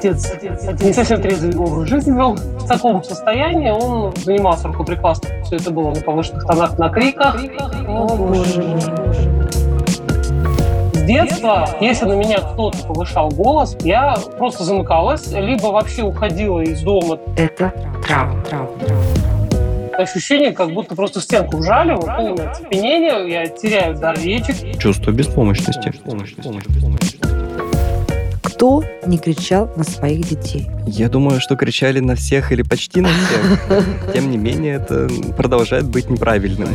отец не совсем трезвый образ жизни вел. В таком состоянии он занимался рукоприкладством. Все это было на повышенных тонах, на криках. О, боже мой. С детства, если на меня кто-то повышал голос, я просто замыкалась, либо вообще уходила из дома. Это травма, травма, травма. Ощущение, как будто просто стенку вжали, вот полное оцепенение, я теряю дар речи. Чувство беспомощности. Кто не кричал на своих детей? Я думаю, что кричали на всех или почти на всех. Тем не менее, это продолжает быть неправильным.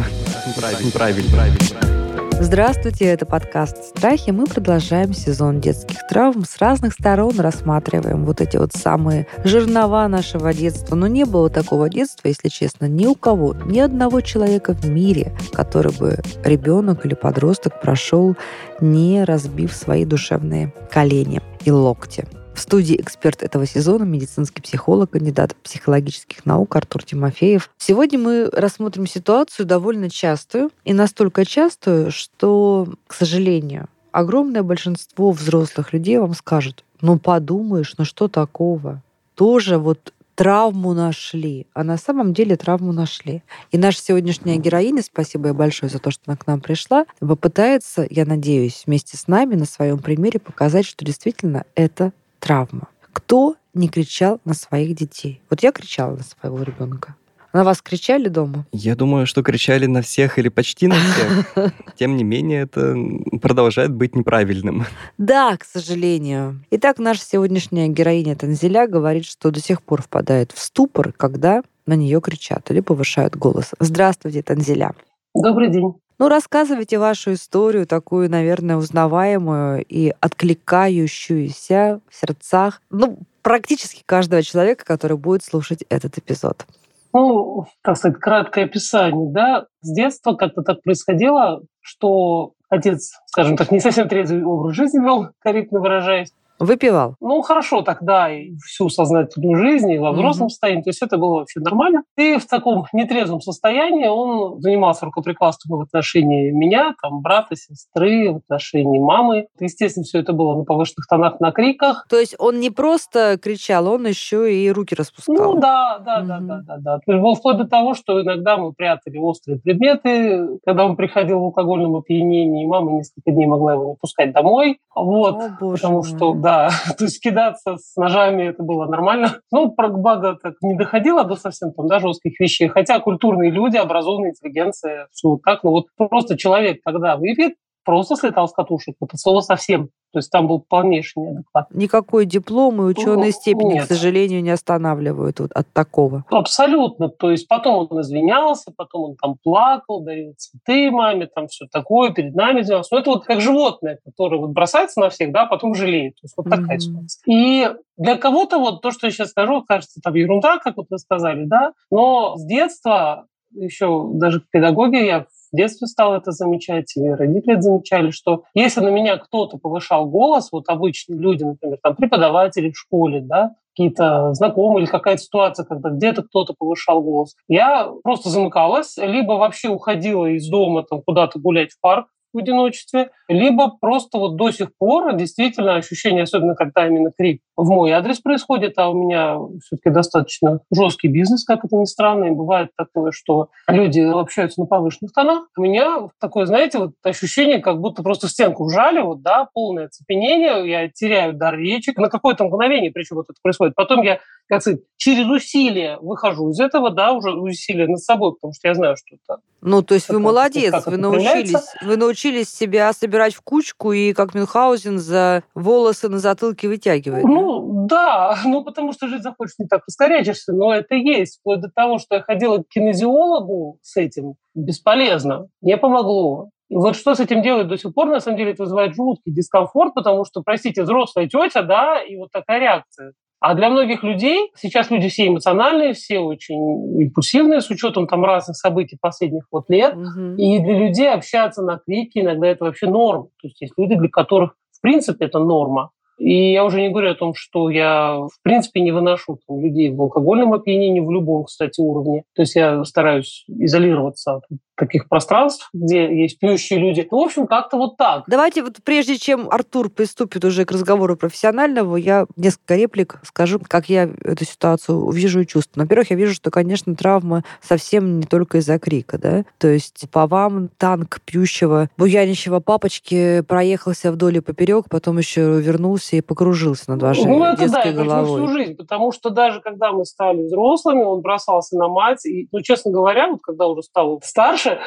Неправильным. Неправильным. Здравствуйте, это подкаст «Страхи». Мы продолжаем сезон детских травм. С разных сторон рассматриваем вот эти вот самые жернова нашего детства. Но не было такого детства, если честно, ни у кого, ни одного человека в мире, который бы ребенок или подросток прошел, не разбив свои душевные колени и локти. В студии эксперт этого сезона, медицинский психолог, кандидат психологических наук Артур Тимофеев. Сегодня мы рассмотрим ситуацию довольно частую и настолько частую, что, к сожалению, огромное большинство взрослых людей вам скажут, ну подумаешь, ну что такого? Тоже вот травму нашли, а на самом деле травму нашли. И наша сегодняшняя героиня, спасибо ей большое за то, что она к нам пришла, попытается, я надеюсь, вместе с нами на своем примере показать, что действительно это травма. Кто не кричал на своих детей? Вот я кричала на своего ребенка. На вас кричали дома? Я думаю, что кричали на всех или почти на всех. Тем не менее, это продолжает быть неправильным. Да, к сожалению. Итак, наша сегодняшняя героиня Танзеля говорит, что до сих пор впадает в ступор, когда на нее кричат или повышают голос. Здравствуйте, Танзеля. Добрый день. Ну, рассказывайте вашу историю, такую, наверное, узнаваемую и откликающуюся в сердцах, ну, практически каждого человека, который будет слушать этот эпизод. Ну, так сказать, краткое описание, да. С детства как-то так происходило, что отец, скажем так, не совсем трезвый образ жизни вел, корректно выражаясь. Выпивал? Ну, хорошо тогда и всю сознательную жизнь, и во взрослом mm-hmm. состоянии. То есть это было вообще нормально. И в таком нетрезвом состоянии он занимался рукоприкладством в отношении меня, там, брата, сестры, в отношении мамы. Естественно, все это было на повышенных тонах, на криках. То есть он не просто кричал, он еще и руки распускал? Ну, да, да, mm-hmm. да, да, да, да. То есть было вплоть до того, что иногда мы прятали острые предметы, когда он приходил в алкогольном опьянении, мама несколько дней могла его не пускать домой. Вот, О, боже потому мой. что да, то есть кидаться с ножами это было нормально. Ну, про бага так не доходило до совсем там, да, жестких вещей. Хотя культурные люди, образованная интеллигенция, все вот так. Ну вот просто человек, когда выпьет, просто слетал с катушек. Слово совсем. То есть там был полнейший неадекват. Никакой диплом и ученые ну, степени, нет. к сожалению, не останавливают вот от такого. Абсолютно. То есть потом он извинялся, потом он там плакал, дарил цветы маме, там все такое, перед нами извинялся. Но это вот как животное, которое вот бросается на всех, да, а потом жалеет. То есть вот такая mm-hmm. ситуация. И для кого-то вот то, что я сейчас скажу, кажется там ерунда, как вот вы сказали, да, но с детства еще даже в педагоге я в детстве стал это замечать, и родители замечали, что если на меня кто-то повышал голос, вот обычные люди, например, там преподаватели в школе, да, какие-то знакомые или какая-то ситуация, когда где-то кто-то повышал голос. Я просто замыкалась, либо вообще уходила из дома там куда-то гулять в парк, в одиночестве, либо просто вот до сих пор действительно ощущение, особенно когда именно крик в мой адрес происходит, а у меня все-таки достаточно жесткий бизнес, как это ни странно, и бывает такое, что люди общаются на повышенных тонах. У меня такое, знаете, вот ощущение, как будто просто стенку вжали, вот, да, полное оцепенение, я теряю дар речи, на какое-то мгновение, причем вот это происходит. Потом я, как сказать, через усилие выхожу из этого, да, уже усилие над собой, потому что я знаю, что это ну, то есть вы молодец, вы научились, вы научились себя собирать в кучку и как Мюнхгаузен за волосы на затылке вытягивать. Ну, да, ну потому что жить захочешь не так ускоряешься, но это есть. Вплоть до того, что я ходила к кинезиологу с этим, бесполезно, не помогло. И вот что с этим делать до сих пор, на самом деле, это вызывает жуткий дискомфорт, потому что, простите, взрослая тетя, да, и вот такая реакция. А для многих людей, сейчас люди все эмоциональные, все очень импульсивные, с учетом там разных событий последних вот лет, угу. и для людей общаться на крики иногда это вообще норма. То есть есть люди, для которых в принципе это норма. И я уже не говорю о том, что я, в принципе, не выношу там, людей в алкогольном опьянении, в любом, кстати, уровне. То есть я стараюсь изолироваться от таких пространств, где есть пьющие люди. Ну, в общем, как-то вот так. Давайте вот прежде чем Артур приступит уже к разговору профессионального, я несколько реплик скажу, как я эту ситуацию вижу и чувствую. Во-первых, я вижу, что, конечно, травма совсем не только из-за крика, да? То есть по вам танк пьющего, буянищего папочки проехался вдоль и поперек, потом еще вернулся и покружился над вашей ну, это детской да, головой. всю жизнь, потому что даже когда мы стали взрослыми, он бросался на мать, и, ну, честно говоря, вот когда уже стал старше, Дальше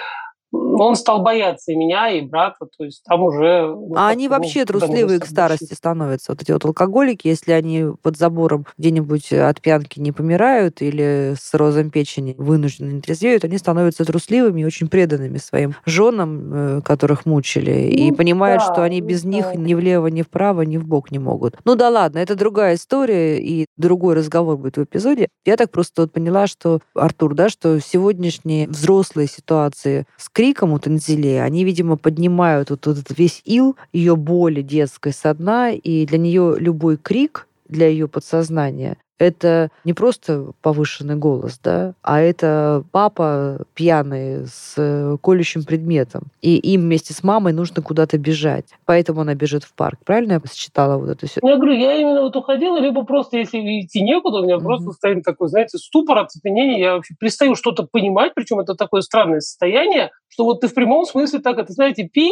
он стал бояться и меня, и брата, то есть там уже... Ну, а они вообще трусливые к старости становятся, вот эти вот алкоголики, если они под забором где-нибудь от пьянки не помирают или с розом печени вынуждены не трезвеют, они становятся трусливыми и очень преданными своим женам, э, которых мучили, ну, и понимают, да, что они без да. них ни влево, ни вправо, ни в бок не могут. Ну да ладно, это другая история, и другой разговор будет в эпизоде. Я так просто вот поняла, что, Артур, да, что сегодняшние взрослые ситуации с криком у Танзеле, они, видимо, поднимают вот, вот этот весь ил ее боли детской со дна, и для нее любой крик для ее подсознания это не просто повышенный голос, да, а это папа пьяный с э, колющим предметом. И им вместе с мамой нужно куда-то бежать. Поэтому она бежит в парк. Правильно я посчитала вот эту ситуацию? Я говорю, я именно вот уходила, либо просто, если идти некуда, у меня mm-hmm. просто стоит такой, знаете, ступор, оцепенение. Я вообще перестаю что-то понимать, причем это такое странное состояние, что вот ты в прямом смысле так, это, знаете, пи,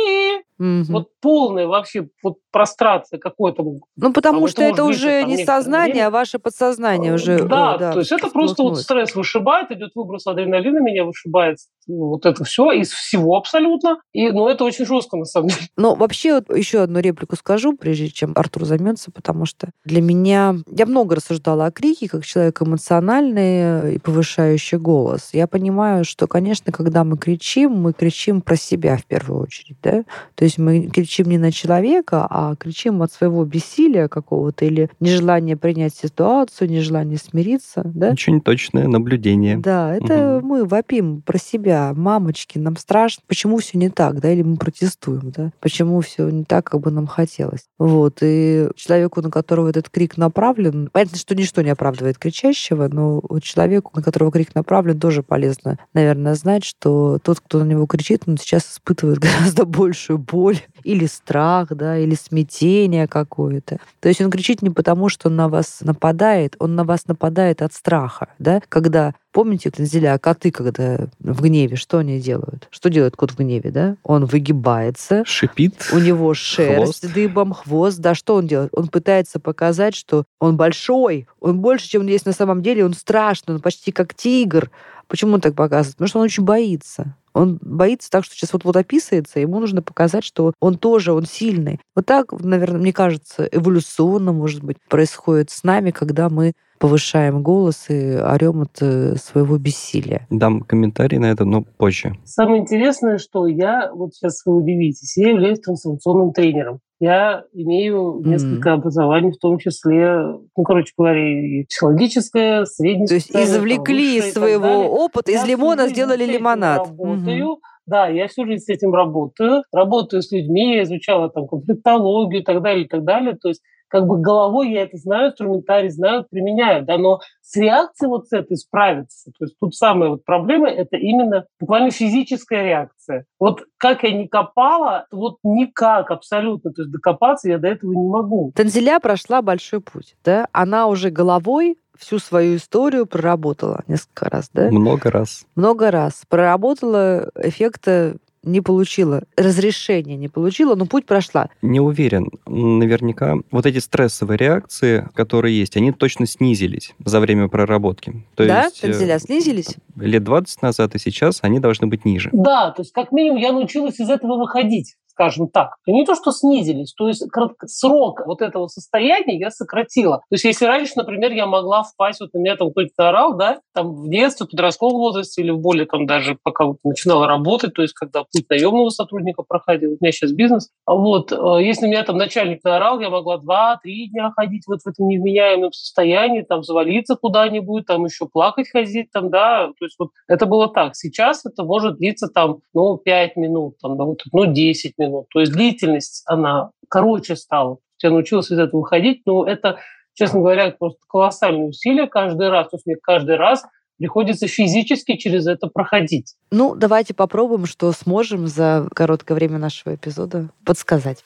mm-hmm. вот полная вообще вот прострация какой-то. Ну, потому а что это уже не сознание, время. а ваше подсознание уже. Да, о, да то есть это просто вот стресс вышибает, идет выброс адреналина, меня вышибает ну, вот это все из всего абсолютно. И, ну, это очень жестко, на самом деле. Ну, вообще, вот еще одну реплику скажу, прежде чем Артур займется, потому что для меня... Я много рассуждала о крике, как человек эмоциональный и повышающий голос. Я понимаю, что, конечно, когда мы кричим, мы кричим про себя в первую очередь, да? То есть мы кричим не на человека, а кричим от своего бессилия какого-то или нежелания принять ситуацию, нежелания смириться, да? Очень точное наблюдение. Да, это угу. мы вопим про себя, мамочки, нам страшно, почему все не так, да, или мы протестуем, да, почему все не так, как бы нам хотелось. Вот, и человеку, на которого этот крик направлен, понятно, что ничто не оправдывает кричащего, но человеку, на которого крик направлен, тоже полезно, наверное, знать, что тот, кто на него кричит, он сейчас испытывает гораздо большую боль или страх, да, или смятение какое-то. То есть он кричит не потому, что он на вас нападает, он на вас нападает от страха, да, когда Помните, Танзеля, коты, когда в гневе, что они делают? Что делает кот в гневе, да? Он выгибается. Шипит. У него шерсть хвост. дыбом, хвост. Да, что он делает? Он пытается показать, что он большой, он больше, чем он есть на самом деле, он страшный, он почти как тигр. Почему он так показывает? Потому что он очень боится. Он боится так, что сейчас вот-вот описывается, ему нужно показать, что он тоже, он сильный. Вот так, наверное, мне кажется, эволюционно, может быть, происходит с нами, когда мы повышаем голос и орем от э, своего бессилия. Дам комментарий на это, но позже. Самое интересное, что я, вот сейчас вы удивитесь, я являюсь трансформационным тренером. Я имею несколько mm. образований, в том числе, ну, короче говоря, и психологическое, среднее. То есть извлекли из своего опыта, из лимона сделали лимонад. Работаю. Mm-hmm. Да, я всю жизнь с этим работаю. Работаю с людьми, я изучала там конфликтологию и так далее, и так далее. То есть как бы головой я это знаю, инструментарий знаю, применяю, да, но с реакцией вот с этой справиться. То есть тут самая вот проблема – это именно буквально физическая реакция. Вот как я не копала, вот никак абсолютно, то есть докопаться я до этого не могу. Танзеля прошла большой путь, да? Она уже головой всю свою историю проработала несколько раз, да? Много раз. Много раз. Проработала эффекта не получила, разрешения не получила, но путь прошла. Не уверен. Наверняка вот эти стрессовые реакции, которые есть, они точно снизились за время проработки. То да, есть, Танзеля, снизились? Лет 20 назад и сейчас они должны быть ниже. Да, то есть как минимум я научилась из этого выходить скажем так. Не то, что снизились, то есть срок вот этого состояния я сократила. То есть если раньше, например, я могла впасть, вот на меня там кто-то орал, да, там в детстве, в подростковом возрасте или в более там даже пока вот начинала работать, то есть когда путь наемного сотрудника проходил, у меня сейчас бизнес, а вот, э, если меня там начальник наорал, я могла два-три дня ходить вот в этом невменяемом состоянии, там завалиться куда-нибудь, там еще плакать ходить, там, да, то есть вот это было так. Сейчас это может длиться там, ну, пять минут, там, ну, 10 минут, минут. То есть длительность, она короче стала. Я научилась из этого выходить, но это, честно говоря, просто колоссальные усилия каждый раз. То есть мне каждый раз приходится физически через это проходить. Ну, давайте попробуем, что сможем за короткое время нашего эпизода подсказать.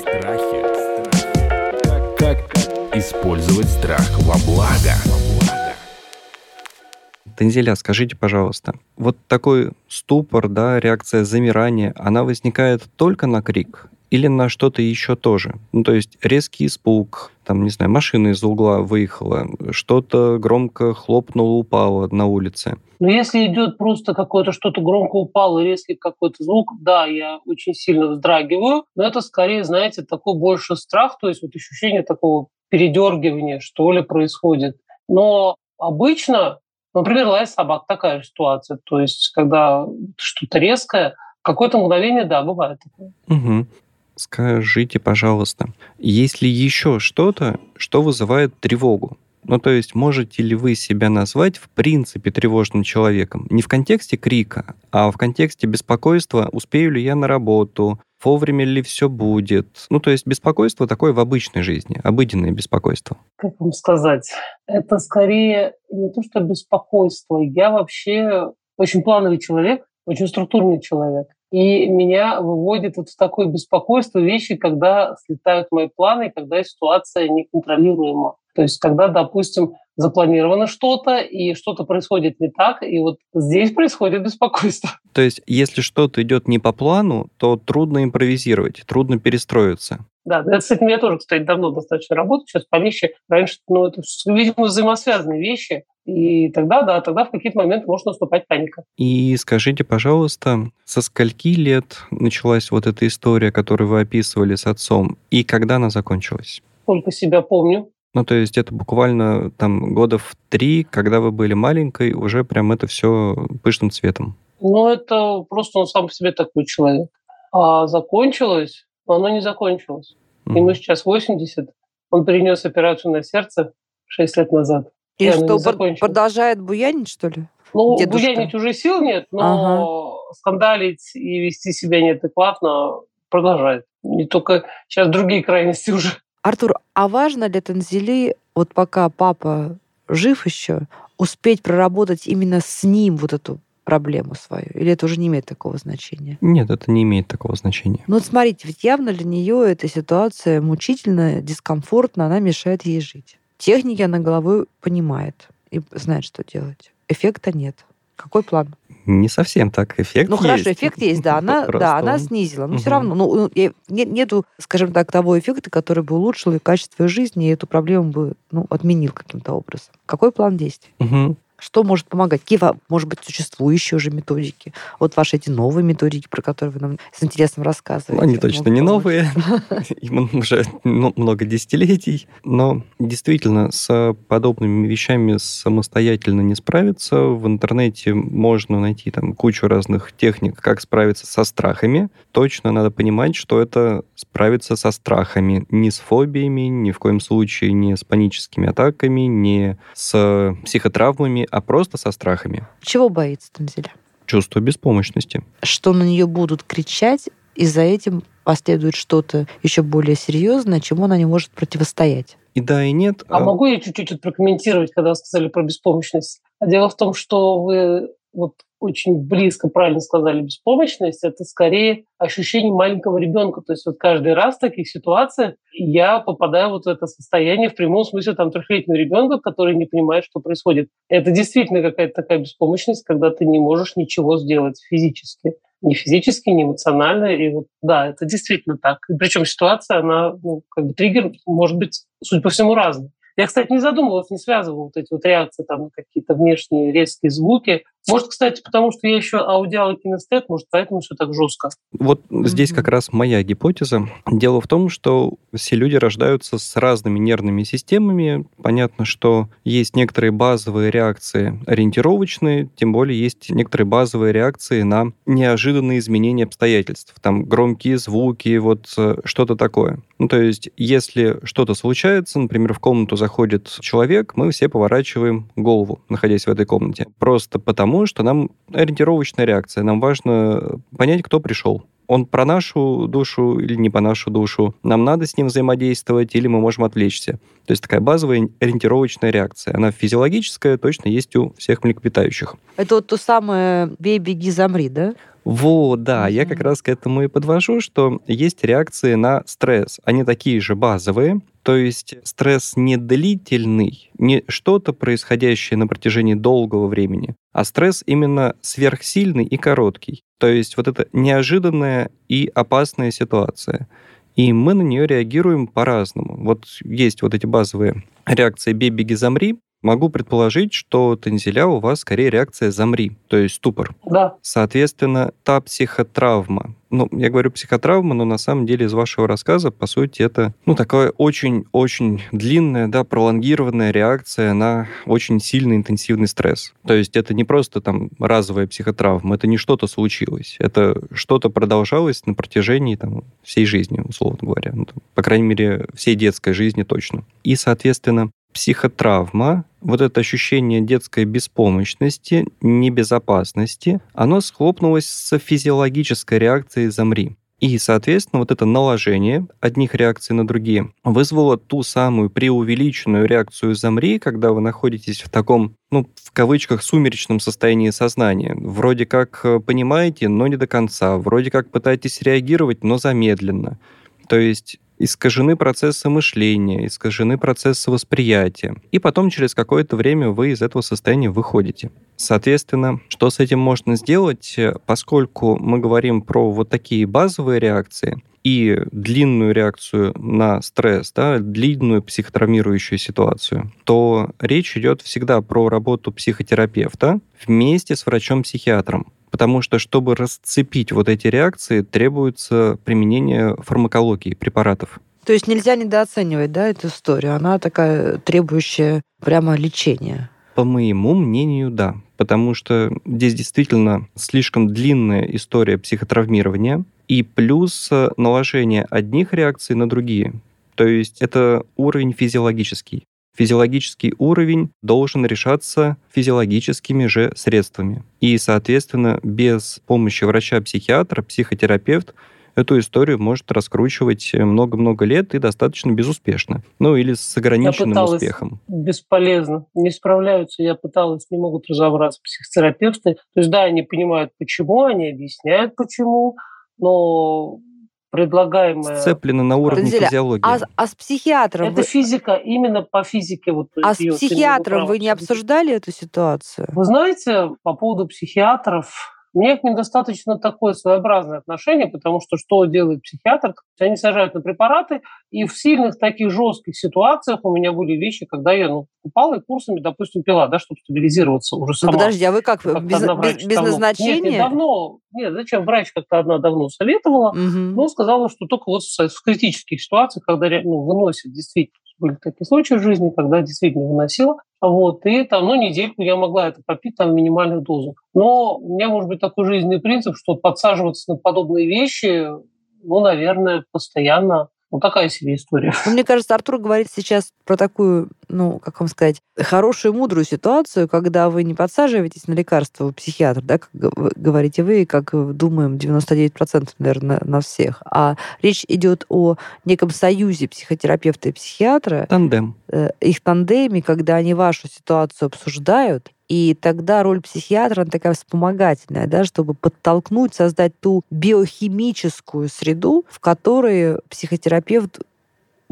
Страхи. Как, как использовать страх во благо? Танзеля, скажите, пожалуйста, вот такой ступор, да, реакция замирания, она возникает только на крик или на что-то еще тоже? Ну, то есть резкий испуг, там, не знаю, машина из угла выехала, что-то громко хлопнуло, упало на улице. Но если идет просто какое-то что-то громко упало, резкий какой-то звук, да, я очень сильно вздрагиваю, но это скорее, знаете, такой больше страх, то есть вот ощущение такого передергивания, что ли, происходит. Но обычно Например, лай собак такая же ситуация. То есть, когда что-то резкое, какое-то мгновение, да, бывает. Угу. Скажите, пожалуйста, есть ли еще что-то, что вызывает тревогу? Ну, то есть, можете ли вы себя назвать в принципе тревожным человеком? Не в контексте крика, а в контексте беспокойства, успею ли я на работу, вовремя ли все будет. Ну, то есть беспокойство такое в обычной жизни, обыденное беспокойство. Как вам сказать? Это скорее не то, что беспокойство. Я вообще очень плановый человек, очень структурный человек. И меня выводит вот в такое беспокойство вещи, когда слетают мои планы, когда ситуация неконтролируема. То есть, когда, допустим, запланировано что-то, и что-то происходит не так, и вот здесь происходит беспокойство. То есть, если что-то идет не по плану, то трудно импровизировать, трудно перестроиться. Да, это, с этим я тоже, кстати, давно достаточно работаю. Сейчас по вещи раньше, ну, это, видимо, взаимосвязанные вещи. И тогда, да, тогда в какие-то моменты может наступать паника. И скажите, пожалуйста, со скольки лет началась вот эта история, которую вы описывали с отцом, и когда она закончилась? Только себя помню. Ну, то есть это буквально там года в три, когда вы были маленькой, уже прям это все пышным цветом. Ну, это просто он сам по себе такой человек. А закончилось, но оно не закончилось. Mm. Ему сейчас 80, он перенес операцию на сердце 6 лет назад. И, и что, продолжает буянить, что ли? Ну, Дедушка. буянить уже сил нет, но ага. скандалить и вести себя неадекватно продолжает. Не только сейчас другие крайности уже. Артур, а важно для Танзели, вот пока папа жив еще, успеть проработать именно с ним вот эту проблему свою? Или это уже не имеет такого значения? Нет, это не имеет такого значения. Ну вот смотрите, ведь явно для нее эта ситуация мучительная, дискомфортна, она мешает ей жить. Техники она головой понимает и знает, что делать. Эффекта нет. Какой план? Не совсем так. Эффект ну, есть. хорошо, эффект есть, да. Она, да, она снизила. Но угу. все равно, ну, ну нет, нету, скажем так, того эффекта, который бы улучшил и качество жизни, и эту проблему бы ну, отменил каким-то образом. Какой план действий? Угу. Что может помогать? Какие, может быть, существующие уже методики? Вот ваши эти новые методики, про которые вы нам с интересом рассказываете. Они точно не новые, им уже много десятилетий. Но действительно, с подобными вещами самостоятельно не справиться. В интернете можно найти там кучу разных техник, как справиться со страхами. Точно надо понимать, что это справиться со страхами. Не с фобиями, ни в коем случае не с паническими атаками, не с психотравмами, а просто со страхами. Чего боится Танзеля? Чувство беспомощности. Что на нее будут кричать, и за этим последует что-то еще более серьезное, чему она не может противостоять. И да, и нет. А, а могу я чуть-чуть прокомментировать, когда вы сказали про беспомощность? Дело в том, что вы вот очень близко, правильно сказали, беспомощность, это скорее ощущение маленького ребенка. То есть вот каждый раз в таких ситуациях я попадаю вот в это состояние в прямом смысле там трехлетнего ребенка, который не понимает, что происходит. Это действительно какая-то такая беспомощность, когда ты не можешь ничего сделать физически. Ни физически, ни эмоционально. И вот да, это действительно так. Причем ситуация, она, ну, как бы триггер может быть, судя по всему, разный. Я, кстати, не задумывалась, не связывала вот эти вот реакции, там, какие-то внешние резкие звуки может, кстати, потому что я еще аудиал и кинестет, может, поэтому все так жестко. Вот mm-hmm. здесь как раз моя гипотеза. Дело в том, что все люди рождаются с разными нервными системами. Понятно, что есть некоторые базовые реакции ориентировочные, тем более есть некоторые базовые реакции на неожиданные изменения обстоятельств. Там громкие звуки, вот э, что-то такое. Ну, то есть, если что-то случается, например, в комнату заходит человек, мы все поворачиваем голову, находясь в этой комнате. Просто потому, тому, что нам ориентировочная реакция. Нам важно понять, кто пришел он про нашу душу или не по нашу душу, нам надо с ним взаимодействовать или мы можем отвлечься. То есть такая базовая ориентировочная реакция. Она физиологическая, точно есть у всех млекопитающих. Это вот то самое «бей, беги, замри», да? Вот, да, mm-hmm. я как раз к этому и подвожу, что есть реакции на стресс. Они такие же базовые, то есть стресс не длительный, не что-то происходящее на протяжении долгого времени, а стресс именно сверхсильный и короткий. То есть вот это неожиданная и опасная ситуация. И мы на нее реагируем по-разному. Вот есть вот эти базовые реакции «бей, беги, замри», Могу предположить, что танзеля у вас скорее реакция «замри», то есть ступор. Да. Соответственно, та психотравма, ну, я говорю психотравма, но на самом деле из вашего рассказа, по сути, это, ну, такая очень-очень длинная, да, пролонгированная реакция на очень сильный интенсивный стресс. То есть это не просто там разовая психотравма, это не что-то случилось, это что-то продолжалось на протяжении там всей жизни, условно говоря. Ну, там, по крайней мере, всей детской жизни точно. И, соответственно, психотравма, вот это ощущение детской беспомощности, небезопасности, оно схлопнулось с физиологической реакцией «замри». И, соответственно, вот это наложение одних реакций на другие вызвало ту самую преувеличенную реакцию «замри», когда вы находитесь в таком, ну, в кавычках, сумеречном состоянии сознания. Вроде как э, понимаете, но не до конца. Вроде как пытаетесь реагировать, но замедленно. То есть искажены процессы мышления, искажены процессы восприятия. И потом через какое-то время вы из этого состояния выходите. Соответственно, что с этим можно сделать, поскольку мы говорим про вот такие базовые реакции, и длинную реакцию на стресс, да, длинную психотравмирующую ситуацию, то речь идет всегда про работу психотерапевта вместе с врачом-психиатром. Потому что, чтобы расцепить вот эти реакции, требуется применение фармакологии, препаратов. То есть нельзя недооценивать, да, эту историю? Она такая требующая прямо лечения. По моему мнению, да. Потому что здесь действительно слишком длинная история психотравмирования и плюс наложение одних реакций на другие. То есть это уровень физиологический. Физиологический уровень должен решаться физиологическими же средствами. И, соответственно, без помощи врача-психиатра, психотерапевт эту историю может раскручивать много-много лет и достаточно безуспешно. Ну, или с ограниченным я успехом. Бесполезно. Не справляются. Я пыталась, не могут разобраться психотерапевты. То есть, да, они понимают, почему, они объясняют, почему, но предлагаемое... Сцеплено на уровне Разделя. физиологии. А, а с психиатром... Это вы... физика, именно по физике. Вот а с психиатром вы не обсуждали эту ситуацию? Вы знаете, по поводу психиатров, мне к ним достаточно такое своеобразное отношение, потому что что делает психиатр? Они сажают на препараты, и в сильных таких жестких ситуациях у меня были вещи, когда я ну, купала и курсами, допустим, пила, да, чтобы стабилизироваться уже ну, сама. Ну, подожди, а вы как? как без, без, без назначения? Нет, не давно. Нет, зачем? Врач как-то одна давно советовала, угу. но сказала, что только вот в критических ситуациях, когда ну, выносит действительно были такие случаи в жизни, когда действительно выносила. Вот, и там, ну, недельку я могла это попить там в минимальных дозах. Но у меня может быть такой жизненный принцип, что подсаживаться на подобные вещи, ну, наверное, постоянно ну, такая себе история. Ну, мне кажется, Артур говорит сейчас про такую, ну, как вам сказать, хорошую, мудрую ситуацию, когда вы не подсаживаетесь на лекарства у психиатра, да, как говорите вы, как думаем 99%, наверное, на всех, а речь идет о неком союзе психотерапевта и психиатра. Тандем. Э, их тандеме, когда они вашу ситуацию обсуждают, и тогда роль психиатра она такая вспомогательная, да, чтобы подтолкнуть, создать ту биохимическую среду, в которой психотерапевт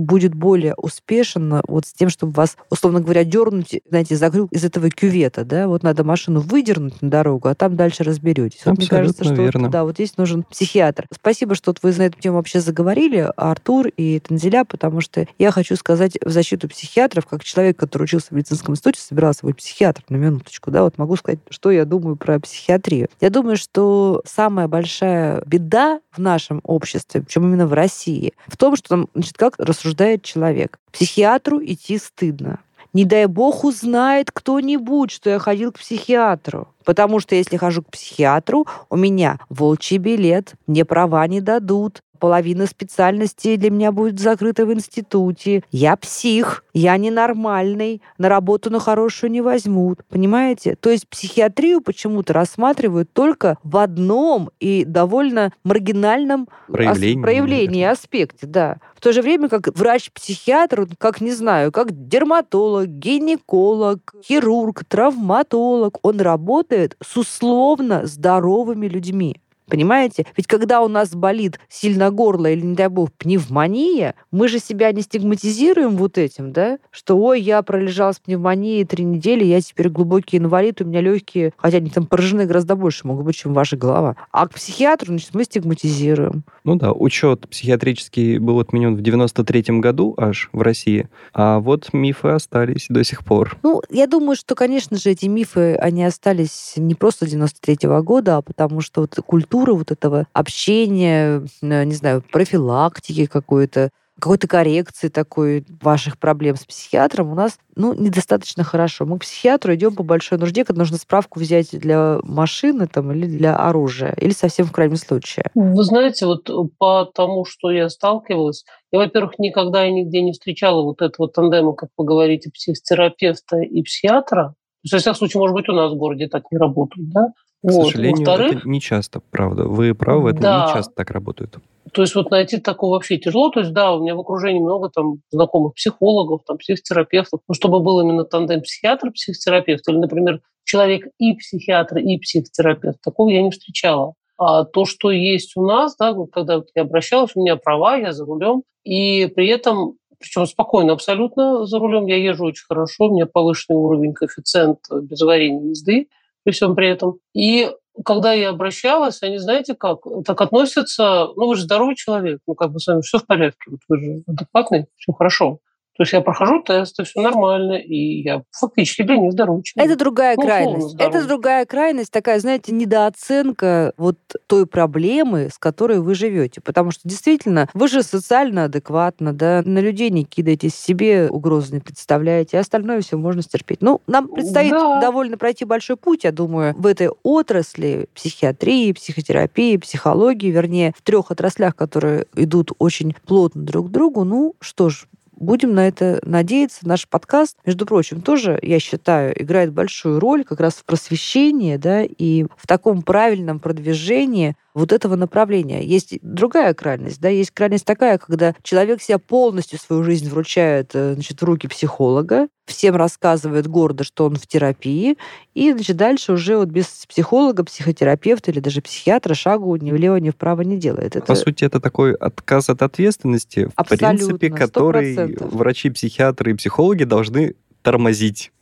будет более успешен вот с тем, чтобы вас, условно говоря, дернуть, знаете, за крюк из этого кювета, да, вот надо машину выдернуть на дорогу, а там дальше разберетесь. Вот мне кажется, что верно. Вот, да, вот здесь нужен психиатр. Спасибо, что вот вы на эту тему вообще заговорили, Артур и Танзеля, потому что я хочу сказать в защиту психиатров, как человек, который учился в медицинском институте, собирался быть психиатром на минуточку, да, вот могу сказать, что я думаю про психиатрию. Я думаю, что самая большая беда в нашем обществе, причем именно в России, в том, что там, значит, как рассуждать рассуждает человек. Психиатру идти стыдно. Не дай бог узнает кто-нибудь, что я ходил к психиатру. Потому что если хожу к психиатру, у меня волчий билет, мне права не дадут. Половина специальностей для меня будет закрыта в институте. Я псих, я ненормальный, на работу на хорошую не возьмут. Понимаете? То есть психиатрию почему-то рассматривают только в одном и довольно маргинальном Проявлении, ас- проявлении аспекте, да. В то же время, как врач-психиатр, как, не знаю, как дерматолог, гинеколог, хирург, травматолог, он работает с условно здоровыми людьми. Понимаете? Ведь когда у нас болит сильно горло или, не дай бог, пневмония, мы же себя не стигматизируем вот этим, да? Что, ой, я пролежал с пневмонией три недели, я теперь глубокий инвалид, у меня легкие, хотя они там поражены гораздо больше могут быть, чем ваша голова. А к психиатру, значит, мы стигматизируем. Ну да, учет психиатрический был отменен в 93-м году аж в России, а вот мифы остались до сих пор. Ну, я думаю, что, конечно же, эти мифы, они остались не просто 93-го года, а потому что вот культура вот этого общения, э, не знаю, профилактики какой-то, какой-то коррекции такой ваших проблем с психиатром у нас ну, недостаточно хорошо. Мы к психиатру идем по большой нужде, когда нужно справку взять для машины там, или для оружия, или совсем в крайнем случае. Вы знаете, вот по тому, что я сталкивалась, я, во-первых, никогда и нигде не встречала вот этого тандема, как вы говорите, психотерапевта и психиатра. То есть, во всяком случае, может быть, у нас в городе так не работает, да? К вот. сожалению, это не часто, правда. Вы правы, это да. не часто так работает. То есть вот найти такого вообще тяжело. То есть да, у меня в окружении много там знакомых психологов, там психотерапевтов. Но чтобы был именно тандем психиатр-психотерапевт или, например, человек и психиатр, и психотерапевт, такого я не встречала. А то, что есть у нас, да, вот когда я обращалась, у меня права, я за рулем, и при этом причем спокойно абсолютно за рулем. Я езжу очень хорошо, у меня повышенный уровень коэффициент без аварийной езды при всем при этом. И когда я обращалась, они, знаете как, так относятся, ну, вы же здоровый человек, ну, как бы с вами все в порядке, вот вы же адекватный, все хорошо. То есть я прохожу тесты, все нормально, и я фактически для них здоровый человек. Это другая ну, крайность. Это другая крайность, такая, знаете, недооценка вот той проблемы, с которой вы живете. Потому что действительно, вы же социально адекватно, да, на людей не кидаете, себе угрозы не представляете, а остальное все можно стерпеть. Ну, нам предстоит да. довольно пройти большой путь, я думаю, в этой отрасли психиатрии, психотерапии, психологии, вернее, в трех отраслях, которые идут очень плотно друг к другу. Ну, что ж, Будем на это надеяться. Наш подкаст, между прочим, тоже, я считаю, играет большую роль как раз в просвещении, да, и в таком правильном продвижении вот этого направления. Есть другая крайность, да, есть крайность такая, когда человек себя полностью свою жизнь вручает э, значит, в руки психолога, всем рассказывает гордо, что он в терапии, и значит, дальше уже вот без психолога, психотерапевта или даже психиатра шагу ни влево, ни вправо не делает. Это... По сути, это такой отказ от ответственности, в Абсолютно, принципе, который 100%. врачи, психиатры и психологи должны тормозить.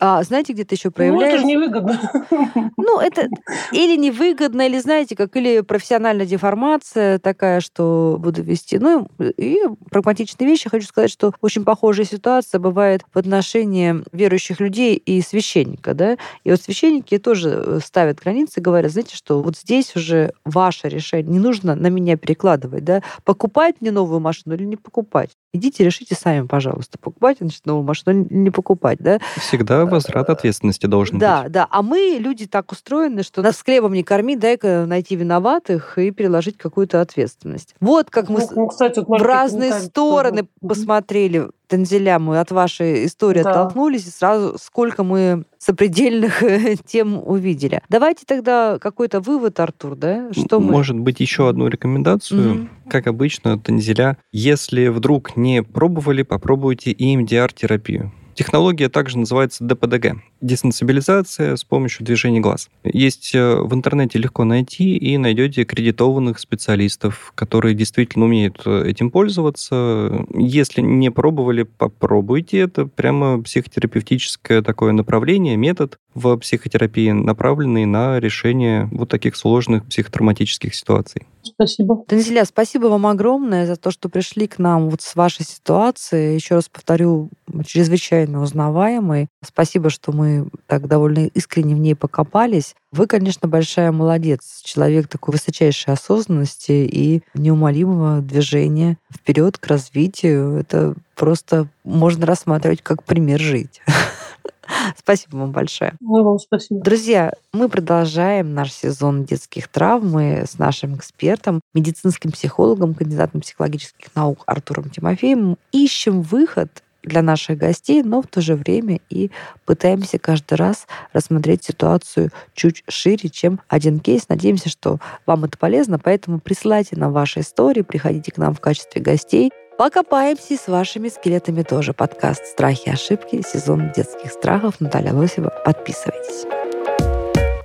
А знаете, где-то еще проявляется? Ну, это же невыгодно. Ну, это или невыгодно, или, знаете, как или профессиональная деформация такая, что буду вести. Ну, и прагматичные вещи. Хочу сказать, что очень похожая ситуация бывает в отношении верующих людей и священника, да. И вот священники тоже э, ставят границы, говорят, знаете, что вот здесь уже ваше решение, не нужно на меня перекладывать, да, покупать мне новую машину или не покупать. Идите, решите сами, пожалуйста, покупать значит, новую машину или не покупать, да. Всегда возврат ответственности должен да, быть. Да, да. А мы, люди, так устроены, что нас хлебом не корми, дай-ка найти виноватых и переложить какую-то ответственность. Вот как мы ну, кстати, вот в разные стороны тоже. посмотрели. Танзеля, мы от вашей истории да. оттолкнулись, и сразу сколько мы сопредельных тем увидели. Давайте тогда какой-то вывод, Артур, да? Что мы... Может быть, еще одну рекомендацию. Угу. Как обычно, Танзеля, если вдруг не пробовали, попробуйте EMDR-терапию. Технология также называется ДПДГ – десенсибилизация с помощью движения глаз. Есть э, в интернете легко найти, и найдете аккредитованных специалистов, которые действительно умеют э, этим пользоваться. Если не пробовали, попробуйте. Это прямо психотерапевтическое такое направление, метод в психотерапии, направленный на решение вот таких сложных психотравматических ситуаций. Спасибо. Танзеля, спасибо вам огромное за то, что пришли к нам вот с вашей ситуацией. Еще раз повторю, чрезвычайно узнаваемой. Спасибо, что мы так довольно искренне в ней покопались. Вы, конечно, большая молодец. Человек такой высочайшей осознанности и неумолимого движения вперед к развитию. Это просто можно рассматривать как пример жить. Спасибо вам большое. Ну, вам спасибо. Друзья, мы продолжаем наш сезон детских травм мы с нашим экспертом, медицинским психологом, кандидатом психологических наук Артуром Тимофеем. Ищем выход для наших гостей, но в то же время и пытаемся каждый раз рассмотреть ситуацию чуть шире, чем один кейс. Надеемся, что вам это полезно, поэтому присылайте нам ваши истории, приходите к нам в качестве гостей. Покопаемся с вашими скелетами тоже. Подкаст «Страхи и ошибки», сезон детских страхов. Наталья Лосева. Подписывайтесь.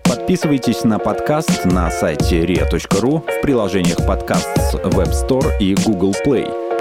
Подписывайтесь на подкаст на сайте ria.ru в приложениях подкаст с Web Store и Google Play.